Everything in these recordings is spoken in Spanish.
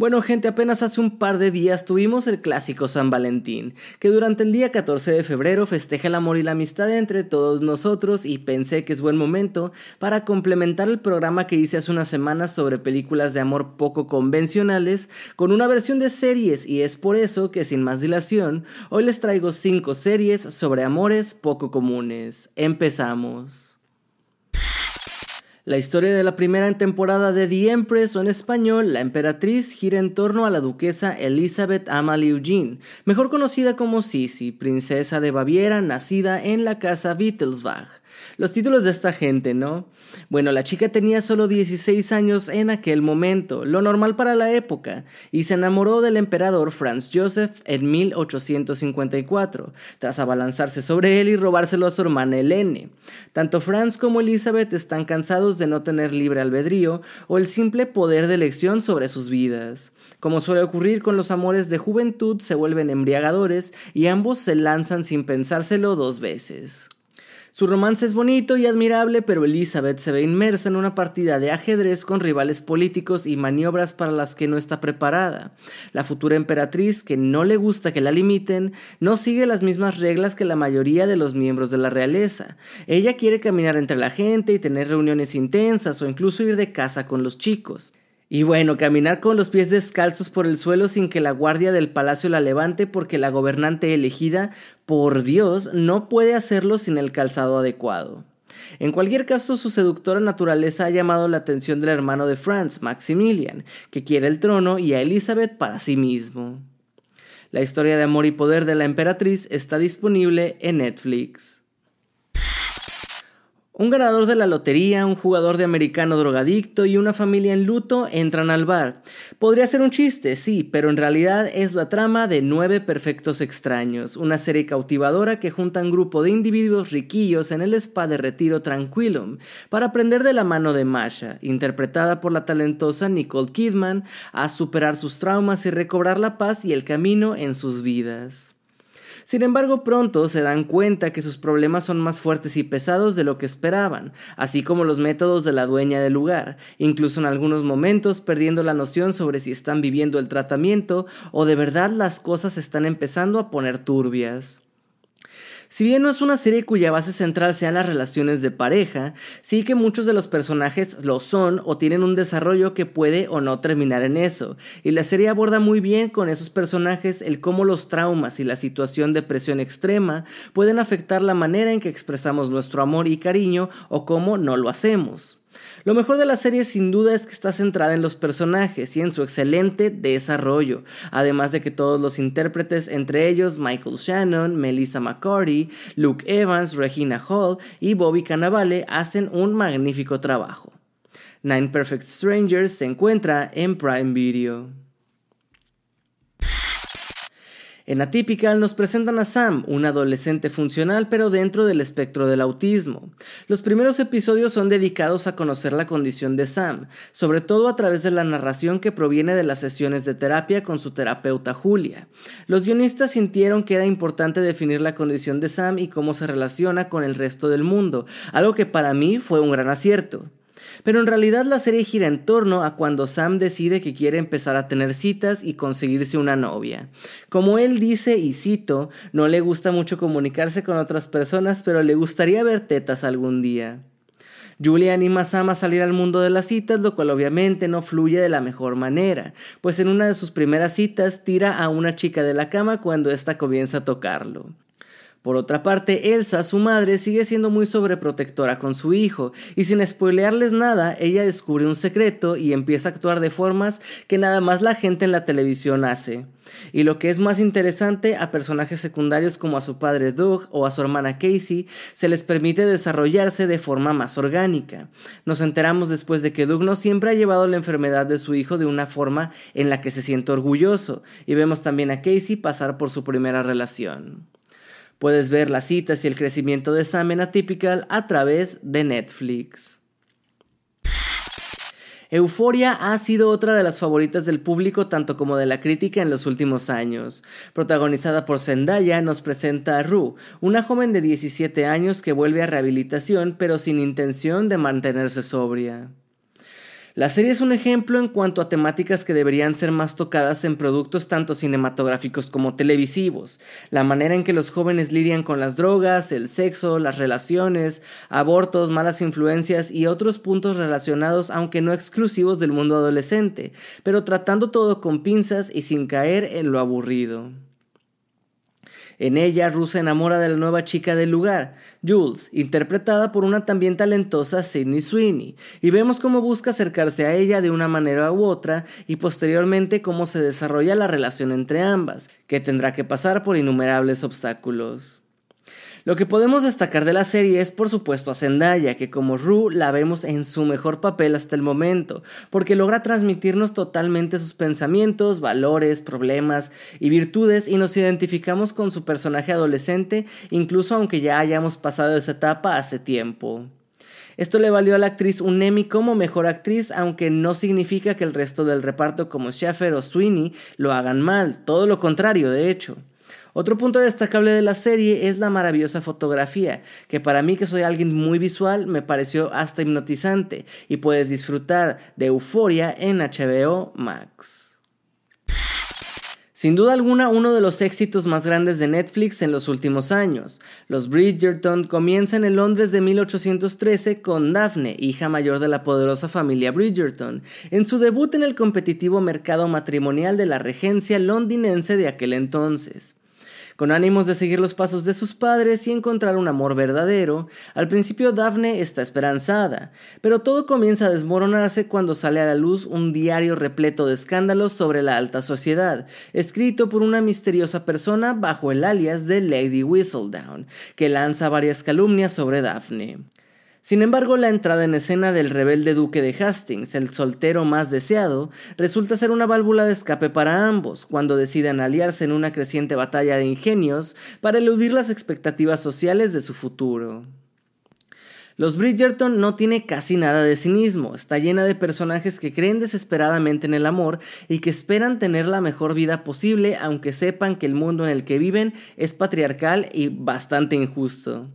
Bueno, gente, apenas hace un par de días tuvimos el clásico San Valentín, que durante el día 14 de febrero festeja el amor y la amistad entre todos nosotros y pensé que es buen momento para complementar el programa que hice hace unas semanas sobre películas de amor poco convencionales con una versión de series y es por eso que sin más dilación, hoy les traigo 5 series sobre amores poco comunes. Empezamos. La historia de la primera temporada de The Empress o en español La Emperatriz gira en torno a la duquesa Elizabeth Amalie Eugene, mejor conocida como Sisi, princesa de Baviera nacida en la casa Wittelsbach. Los títulos de esta gente, ¿no? Bueno, la chica tenía solo 16 años en aquel momento, lo normal para la época, y se enamoró del emperador Franz Joseph en 1854, tras abalanzarse sobre él y robárselo a su hermana Helene. Tanto Franz como Elizabeth están cansados de no tener libre albedrío o el simple poder de elección sobre sus vidas. Como suele ocurrir con los amores de juventud, se vuelven embriagadores y ambos se lanzan sin pensárselo dos veces. Su romance es bonito y admirable, pero Elizabeth se ve inmersa en una partida de ajedrez con rivales políticos y maniobras para las que no está preparada. La futura emperatriz, que no le gusta que la limiten, no sigue las mismas reglas que la mayoría de los miembros de la realeza. Ella quiere caminar entre la gente y tener reuniones intensas o incluso ir de casa con los chicos. Y bueno, caminar con los pies descalzos por el suelo sin que la guardia del palacio la levante porque la gobernante elegida, por Dios, no puede hacerlo sin el calzado adecuado. En cualquier caso, su seductora naturaleza ha llamado la atención del hermano de Franz, Maximilian, que quiere el trono y a Elizabeth para sí mismo. La historia de amor y poder de la emperatriz está disponible en Netflix. Un ganador de la lotería, un jugador de americano drogadicto y una familia en luto entran al bar. Podría ser un chiste, sí, pero en realidad es la trama de Nueve Perfectos Extraños, una serie cautivadora que junta un grupo de individuos riquillos en el spa de retiro Tranquilum para aprender de la mano de Masha, interpretada por la talentosa Nicole Kidman, a superar sus traumas y recobrar la paz y el camino en sus vidas. Sin embargo, pronto se dan cuenta que sus problemas son más fuertes y pesados de lo que esperaban, así como los métodos de la dueña del lugar, incluso en algunos momentos perdiendo la noción sobre si están viviendo el tratamiento o de verdad las cosas están empezando a poner turbias. Si bien no es una serie cuya base central sean las relaciones de pareja, sí que muchos de los personajes lo son o tienen un desarrollo que puede o no terminar en eso, y la serie aborda muy bien con esos personajes el cómo los traumas y la situación de presión extrema pueden afectar la manera en que expresamos nuestro amor y cariño o cómo no lo hacemos. Lo mejor de la serie sin duda es que está centrada en los personajes y en su excelente desarrollo, además de que todos los intérpretes, entre ellos Michael Shannon, Melissa McCarty, Luke Evans, Regina Hall y Bobby Cannavale, hacen un magnífico trabajo. Nine Perfect Strangers se encuentra en Prime Video. En Atypical nos presentan a Sam, un adolescente funcional pero dentro del espectro del autismo. Los primeros episodios son dedicados a conocer la condición de Sam, sobre todo a través de la narración que proviene de las sesiones de terapia con su terapeuta Julia. Los guionistas sintieron que era importante definir la condición de Sam y cómo se relaciona con el resto del mundo, algo que para mí fue un gran acierto. Pero en realidad la serie gira en torno a cuando Sam decide que quiere empezar a tener citas y conseguirse una novia. Como él dice, y cito, no le gusta mucho comunicarse con otras personas, pero le gustaría ver tetas algún día. Julia anima a Sam a salir al mundo de las citas, lo cual obviamente no fluye de la mejor manera, pues en una de sus primeras citas tira a una chica de la cama cuando ésta comienza a tocarlo. Por otra parte, Elsa, su madre, sigue siendo muy sobreprotectora con su hijo, y sin spoilearles nada, ella descubre un secreto y empieza a actuar de formas que nada más la gente en la televisión hace. Y lo que es más interesante, a personajes secundarios como a su padre Doug o a su hermana Casey se les permite desarrollarse de forma más orgánica. Nos enteramos después de que Doug no siempre ha llevado la enfermedad de su hijo de una forma en la que se siente orgulloso, y vemos también a Casey pasar por su primera relación. Puedes ver las citas y el crecimiento de Sam en Atypical a través de Netflix. Euforia ha sido otra de las favoritas del público tanto como de la crítica en los últimos años. Protagonizada por Zendaya, nos presenta a Rue, una joven de 17 años que vuelve a rehabilitación pero sin intención de mantenerse sobria. La serie es un ejemplo en cuanto a temáticas que deberían ser más tocadas en productos tanto cinematográficos como televisivos, la manera en que los jóvenes lidian con las drogas, el sexo, las relaciones, abortos, malas influencias y otros puntos relacionados aunque no exclusivos del mundo adolescente, pero tratando todo con pinzas y sin caer en lo aburrido. En ella, Ruth se enamora de la nueva chica del lugar, Jules, interpretada por una también talentosa Sidney Sweeney, y vemos cómo busca acercarse a ella de una manera u otra y posteriormente cómo se desarrolla la relación entre ambas, que tendrá que pasar por innumerables obstáculos. Lo que podemos destacar de la serie es por supuesto a Zendaya, que como Rue la vemos en su mejor papel hasta el momento, porque logra transmitirnos totalmente sus pensamientos, valores, problemas y virtudes y nos identificamos con su personaje adolescente, incluso aunque ya hayamos pasado esa etapa hace tiempo. Esto le valió a la actriz un Emmy como mejor actriz, aunque no significa que el resto del reparto como Schaffer o Sweeney lo hagan mal, todo lo contrario de hecho. Otro punto destacable de la serie es la maravillosa fotografía, que para mí que soy alguien muy visual me pareció hasta hipnotizante y puedes disfrutar de Euforia en HBO Max. Sin duda alguna, uno de los éxitos más grandes de Netflix en los últimos años. Los Bridgerton comienzan en Londres de 1813 con Daphne, hija mayor de la poderosa familia Bridgerton, en su debut en el competitivo mercado matrimonial de la regencia londinense de aquel entonces. Con ánimos de seguir los pasos de sus padres y encontrar un amor verdadero, al principio Daphne está esperanzada, pero todo comienza a desmoronarse cuando sale a la luz un diario repleto de escándalos sobre la alta sociedad, escrito por una misteriosa persona bajo el alias de Lady Whistledown, que lanza varias calumnias sobre Daphne. Sin embargo, la entrada en escena del rebelde duque de Hastings, el soltero más deseado, resulta ser una válvula de escape para ambos, cuando deciden aliarse en una creciente batalla de ingenios para eludir las expectativas sociales de su futuro. Los Bridgerton no tiene casi nada de cinismo, está llena de personajes que creen desesperadamente en el amor y que esperan tener la mejor vida posible aunque sepan que el mundo en el que viven es patriarcal y bastante injusto.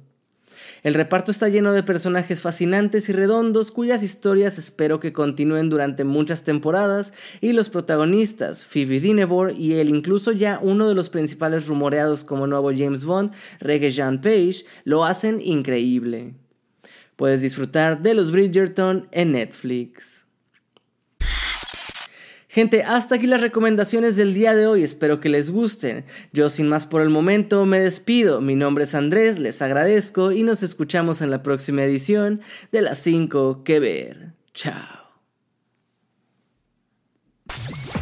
El reparto está lleno de personajes fascinantes y redondos cuyas historias espero que continúen durante muchas temporadas y los protagonistas, Phoebe Dinevor y el incluso ya uno de los principales rumoreados como nuevo James Bond, Reggae Jean Page, lo hacen increíble. Puedes disfrutar de los Bridgerton en Netflix. Gente, hasta aquí las recomendaciones del día de hoy, espero que les gusten. Yo sin más por el momento me despido, mi nombre es Andrés, les agradezco y nos escuchamos en la próxima edición de las 5 que ver. Chao.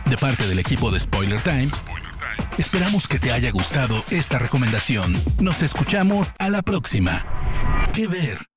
De parte del equipo de Spoiler Times, esperamos que te haya gustado esta recomendación. Nos escuchamos a la próxima. Que ver.